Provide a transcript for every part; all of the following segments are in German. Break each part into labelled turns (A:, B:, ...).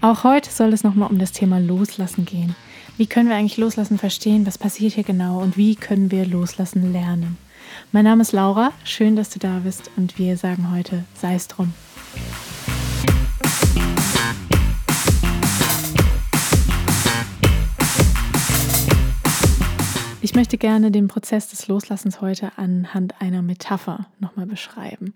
A: Auch heute soll es nochmal um das Thema Loslassen gehen. Wie können wir eigentlich Loslassen verstehen? Was passiert hier genau? Und wie können wir Loslassen lernen? Mein Name ist Laura, schön, dass du da bist und wir sagen heute, sei es drum. Ich möchte gerne den Prozess des Loslassens heute anhand einer Metapher nochmal beschreiben.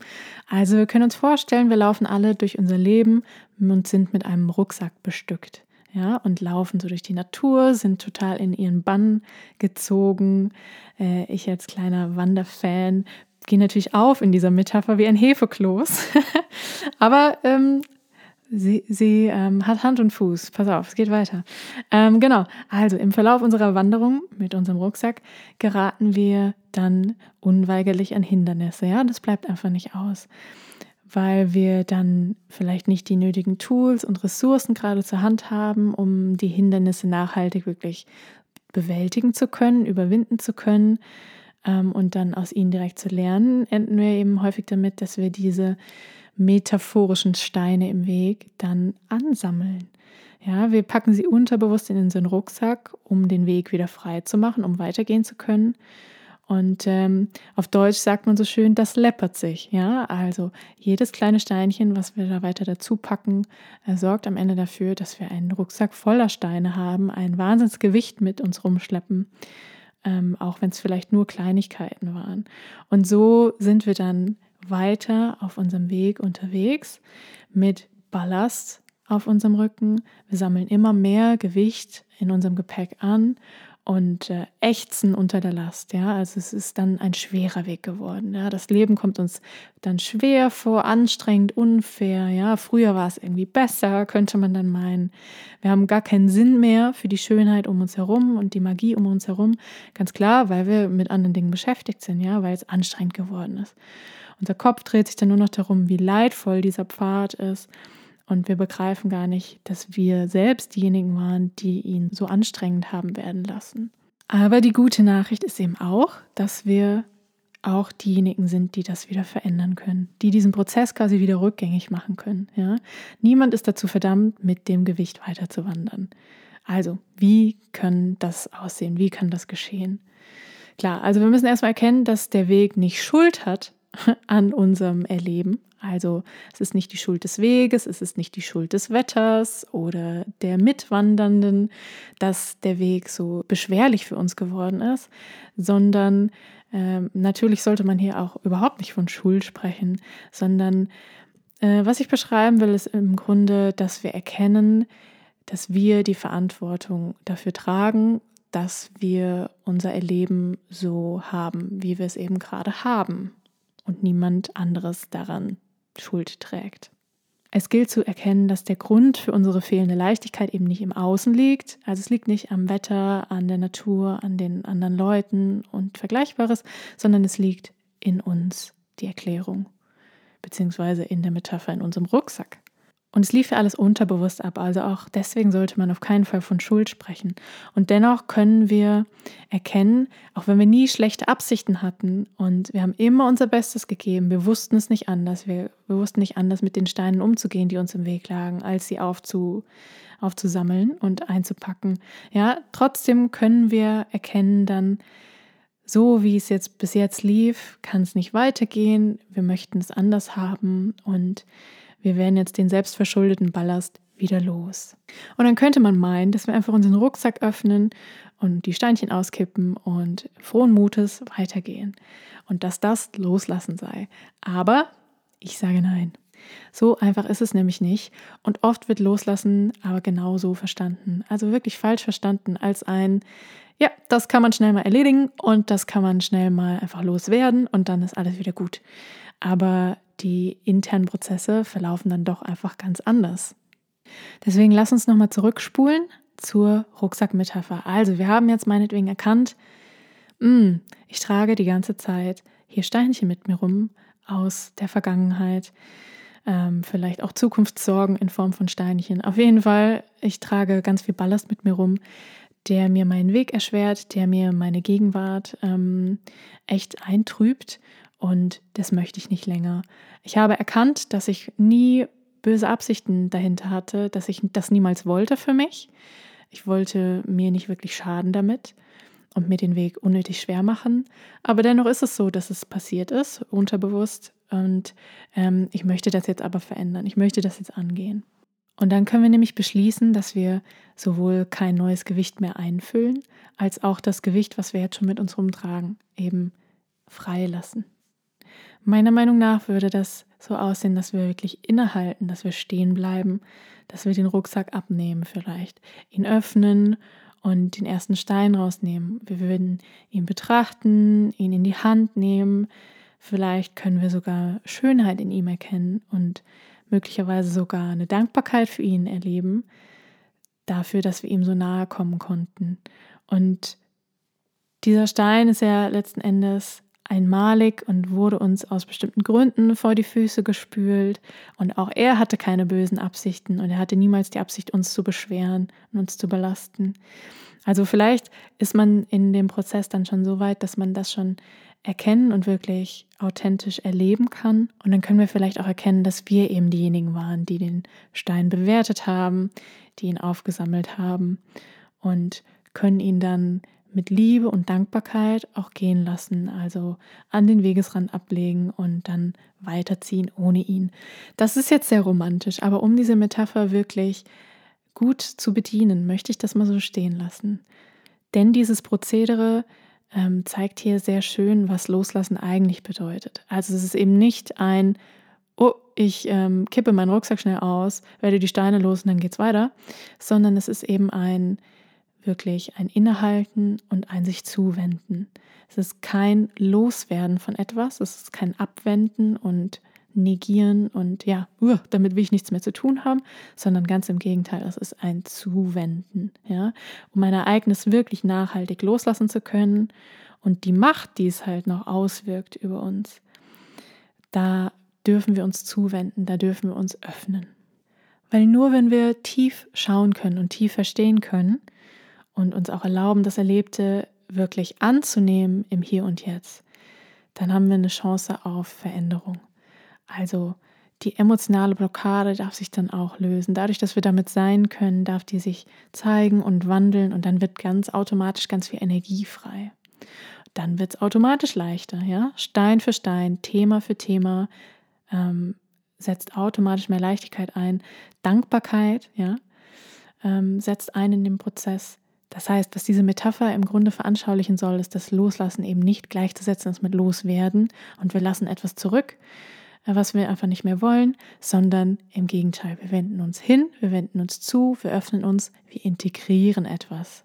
A: Also wir können uns vorstellen, wir laufen alle durch unser Leben und sind mit einem Rucksack bestückt. Ja, und laufen so durch die Natur, sind total in ihren Bann gezogen. Äh, ich als kleiner Wanderfan gehe natürlich auf in dieser Metapher wie ein Hefekloß. Aber ähm, Sie, sie ähm, hat Hand und Fuß. Pass auf, es geht weiter. Ähm, genau. Also im Verlauf unserer Wanderung mit unserem Rucksack geraten wir dann unweigerlich an Hindernisse. Ja, das bleibt einfach nicht aus, weil wir dann vielleicht nicht die nötigen Tools und Ressourcen gerade zur Hand haben, um die Hindernisse nachhaltig wirklich bewältigen zu können, überwinden zu können ähm, und dann aus ihnen direkt zu lernen. Enden wir eben häufig damit, dass wir diese metaphorischen Steine im Weg dann ansammeln. Ja, wir packen sie unterbewusst in unseren Rucksack, um den Weg wieder frei zu machen, um weitergehen zu können. Und ähm, auf Deutsch sagt man so schön, das läppert sich. Ja, also jedes kleine Steinchen, was wir da weiter dazu packen, äh, sorgt am Ende dafür, dass wir einen Rucksack voller Steine haben, ein Wahnsinnsgewicht mit uns rumschleppen, ähm, auch wenn es vielleicht nur Kleinigkeiten waren. Und so sind wir dann weiter auf unserem Weg unterwegs mit Ballast auf unserem Rücken. Wir sammeln immer mehr Gewicht in unserem Gepäck an und äh, ächzen unter der Last. Ja, also es ist dann ein schwerer Weg geworden. Ja, das Leben kommt uns dann schwer vor, anstrengend, unfair. Ja, früher war es irgendwie besser, könnte man dann meinen. Wir haben gar keinen Sinn mehr für die Schönheit um uns herum und die Magie um uns herum. Ganz klar, weil wir mit anderen Dingen beschäftigt sind. Ja, weil es anstrengend geworden ist. Unser Kopf dreht sich dann nur noch darum, wie leidvoll dieser Pfad ist. Und wir begreifen gar nicht, dass wir selbst diejenigen waren, die ihn so anstrengend haben werden lassen. Aber die gute Nachricht ist eben auch, dass wir auch diejenigen sind, die das wieder verändern können, die diesen Prozess quasi wieder rückgängig machen können. Ja? Niemand ist dazu verdammt, mit dem Gewicht weiterzuwandern. Also, wie kann das aussehen? Wie kann das geschehen? Klar, also wir müssen erstmal erkennen, dass der Weg nicht Schuld hat, an unserem Erleben. Also es ist nicht die Schuld des Weges, es ist nicht die Schuld des Wetters oder der Mitwandernden, dass der Weg so beschwerlich für uns geworden ist, sondern äh, natürlich sollte man hier auch überhaupt nicht von Schuld sprechen, sondern äh, was ich beschreiben will, ist im Grunde, dass wir erkennen, dass wir die Verantwortung dafür tragen, dass wir unser Erleben so haben, wie wir es eben gerade haben und niemand anderes daran Schuld trägt. Es gilt zu erkennen, dass der Grund für unsere fehlende Leichtigkeit eben nicht im Außen liegt. Also es liegt nicht am Wetter, an der Natur, an den anderen Leuten und Vergleichbares, sondern es liegt in uns, die Erklärung, beziehungsweise in der Metapher in unserem Rucksack. Und es lief ja alles unterbewusst ab, also auch deswegen sollte man auf keinen Fall von Schuld sprechen. Und dennoch können wir erkennen, auch wenn wir nie schlechte Absichten hatten und wir haben immer unser Bestes gegeben, wir wussten es nicht anders, wir, wir wussten nicht anders mit den Steinen umzugehen, die uns im Weg lagen, als sie aufzu, aufzusammeln und einzupacken. Ja, trotzdem können wir erkennen dann, so wie es jetzt bis jetzt lief, kann es nicht weitergehen, wir möchten es anders haben und wir werden jetzt den selbstverschuldeten Ballast wieder los. Und dann könnte man meinen, dass wir einfach unseren Rucksack öffnen und die Steinchen auskippen und frohen Mutes weitergehen und dass das loslassen sei. Aber ich sage nein. So einfach ist es nämlich nicht. Und oft wird Loslassen aber genauso verstanden. Also wirklich falsch verstanden als ein, ja, das kann man schnell mal erledigen und das kann man schnell mal einfach loswerden und dann ist alles wieder gut. Aber die internen Prozesse verlaufen dann doch einfach ganz anders. Deswegen lass uns nochmal zurückspulen zur Rucksackmetapher. Also, wir haben jetzt meinetwegen erkannt, mh, hm, ich trage die ganze Zeit hier Steinchen mit mir rum aus der Vergangenheit, ähm, vielleicht auch Zukunftssorgen in Form von Steinchen. Auf jeden Fall, ich trage ganz viel Ballast mit mir rum, der mir meinen Weg erschwert, der mir meine Gegenwart ähm, echt eintrübt und das möchte ich nicht länger. Ich habe erkannt, dass ich nie böse Absichten dahinter hatte, dass ich das niemals wollte für mich. Ich wollte mir nicht wirklich schaden damit und mir den Weg unnötig schwer machen. Aber dennoch ist es so, dass es passiert ist, unterbewusst. Und ähm, ich möchte das jetzt aber verändern. Ich möchte das jetzt angehen. Und dann können wir nämlich beschließen, dass wir sowohl kein neues Gewicht mehr einfüllen, als auch das Gewicht, was wir jetzt schon mit uns rumtragen, eben freilassen. Meiner Meinung nach würde das so aussehen, dass wir wirklich innehalten, dass wir stehen bleiben, dass wir den Rucksack abnehmen vielleicht, ihn öffnen und den ersten Stein rausnehmen. Wir würden ihn betrachten, ihn in die Hand nehmen. Vielleicht können wir sogar Schönheit in ihm erkennen und möglicherweise sogar eine Dankbarkeit für ihn erleben, dafür, dass wir ihm so nahe kommen konnten. Und dieser Stein ist ja letzten Endes einmalig und wurde uns aus bestimmten Gründen vor die Füße gespült. Und auch er hatte keine bösen Absichten und er hatte niemals die Absicht, uns zu beschweren und uns zu belasten. Also vielleicht ist man in dem Prozess dann schon so weit, dass man das schon erkennen und wirklich authentisch erleben kann. Und dann können wir vielleicht auch erkennen, dass wir eben diejenigen waren, die den Stein bewertet haben, die ihn aufgesammelt haben und können ihn dann mit Liebe und Dankbarkeit auch gehen lassen, also an den Wegesrand ablegen und dann weiterziehen ohne ihn. Das ist jetzt sehr romantisch, aber um diese Metapher wirklich gut zu bedienen, möchte ich das mal so stehen lassen. Denn dieses Prozedere ähm, zeigt hier sehr schön, was Loslassen eigentlich bedeutet. Also es ist eben nicht ein, oh, ich ähm, kippe meinen Rucksack schnell aus, werde die Steine los und dann geht's weiter, sondern es ist eben ein wirklich ein Innehalten und ein sich zuwenden. Es ist kein Loswerden von etwas, es ist kein Abwenden und negieren und ja, uh, damit will ich nichts mehr zu tun haben, sondern ganz im Gegenteil, es ist ein Zuwenden, ja, um ein Ereignis wirklich nachhaltig loslassen zu können und die Macht, die es halt noch auswirkt über uns, da dürfen wir uns zuwenden, da dürfen wir uns öffnen. Weil nur wenn wir tief schauen können und tief verstehen können und uns auch erlauben, das Erlebte wirklich anzunehmen im Hier und Jetzt, dann haben wir eine Chance auf Veränderung. Also die emotionale Blockade darf sich dann auch lösen. Dadurch, dass wir damit sein können, darf die sich zeigen und wandeln und dann wird ganz automatisch ganz viel Energie frei. Dann wird es automatisch leichter, ja. Stein für Stein, Thema für Thema ähm, setzt automatisch mehr Leichtigkeit ein. Dankbarkeit, ja, ähm, setzt ein in den Prozess. Das heißt, was diese Metapher im Grunde veranschaulichen soll, ist, dass Loslassen eben nicht gleichzusetzen ist mit Loswerden und wir lassen etwas zurück, was wir einfach nicht mehr wollen, sondern im Gegenteil, wir wenden uns hin, wir wenden uns zu, wir öffnen uns, wir integrieren etwas.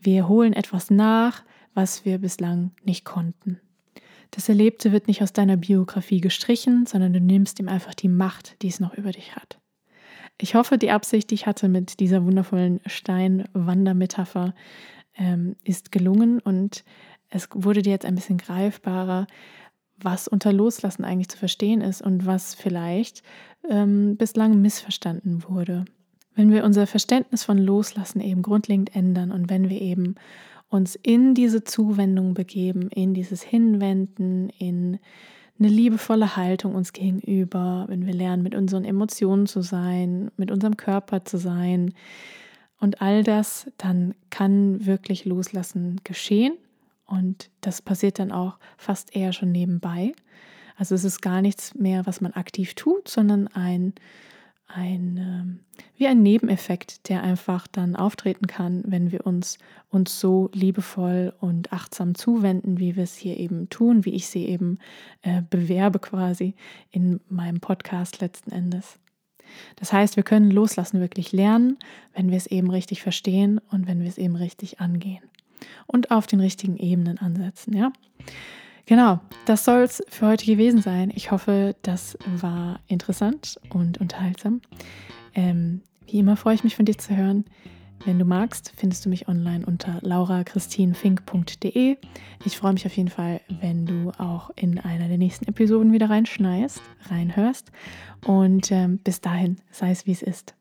A: Wir holen etwas nach, was wir bislang nicht konnten. Das Erlebte wird nicht aus deiner Biografie gestrichen, sondern du nimmst ihm einfach die Macht, die es noch über dich hat. Ich hoffe, die Absicht, die ich hatte mit dieser wundervollen Steinwandermetapher, ähm, ist gelungen und es wurde dir jetzt ein bisschen greifbarer, was unter Loslassen eigentlich zu verstehen ist und was vielleicht ähm, bislang missverstanden wurde. Wenn wir unser Verständnis von Loslassen eben grundlegend ändern und wenn wir eben uns in diese Zuwendung begeben, in dieses Hinwenden, in eine liebevolle Haltung uns gegenüber, wenn wir lernen, mit unseren Emotionen zu sein, mit unserem Körper zu sein und all das, dann kann wirklich Loslassen geschehen und das passiert dann auch fast eher schon nebenbei. Also es ist gar nichts mehr, was man aktiv tut, sondern ein, ein ähm, wie ein Nebeneffekt, der einfach dann auftreten kann, wenn wir uns uns so liebevoll und achtsam zuwenden, wie wir es hier eben tun, wie ich sie eben äh, bewerbe quasi in meinem Podcast letzten Endes. Das heißt, wir können loslassen wirklich lernen, wenn wir es eben richtig verstehen und wenn wir es eben richtig angehen und auf den richtigen Ebenen ansetzen. Ja? Genau, das soll es für heute gewesen sein. Ich hoffe, das war interessant und unterhaltsam. Ähm, wie immer freue ich mich von dir zu hören. Wenn du magst, findest du mich online unter laurachristinfink.de. Ich freue mich auf jeden Fall, wenn du auch in einer der nächsten Episoden wieder reinschneist, reinhörst. Und ähm, bis dahin, sei es wie es ist.